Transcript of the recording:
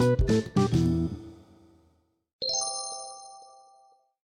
Thank you.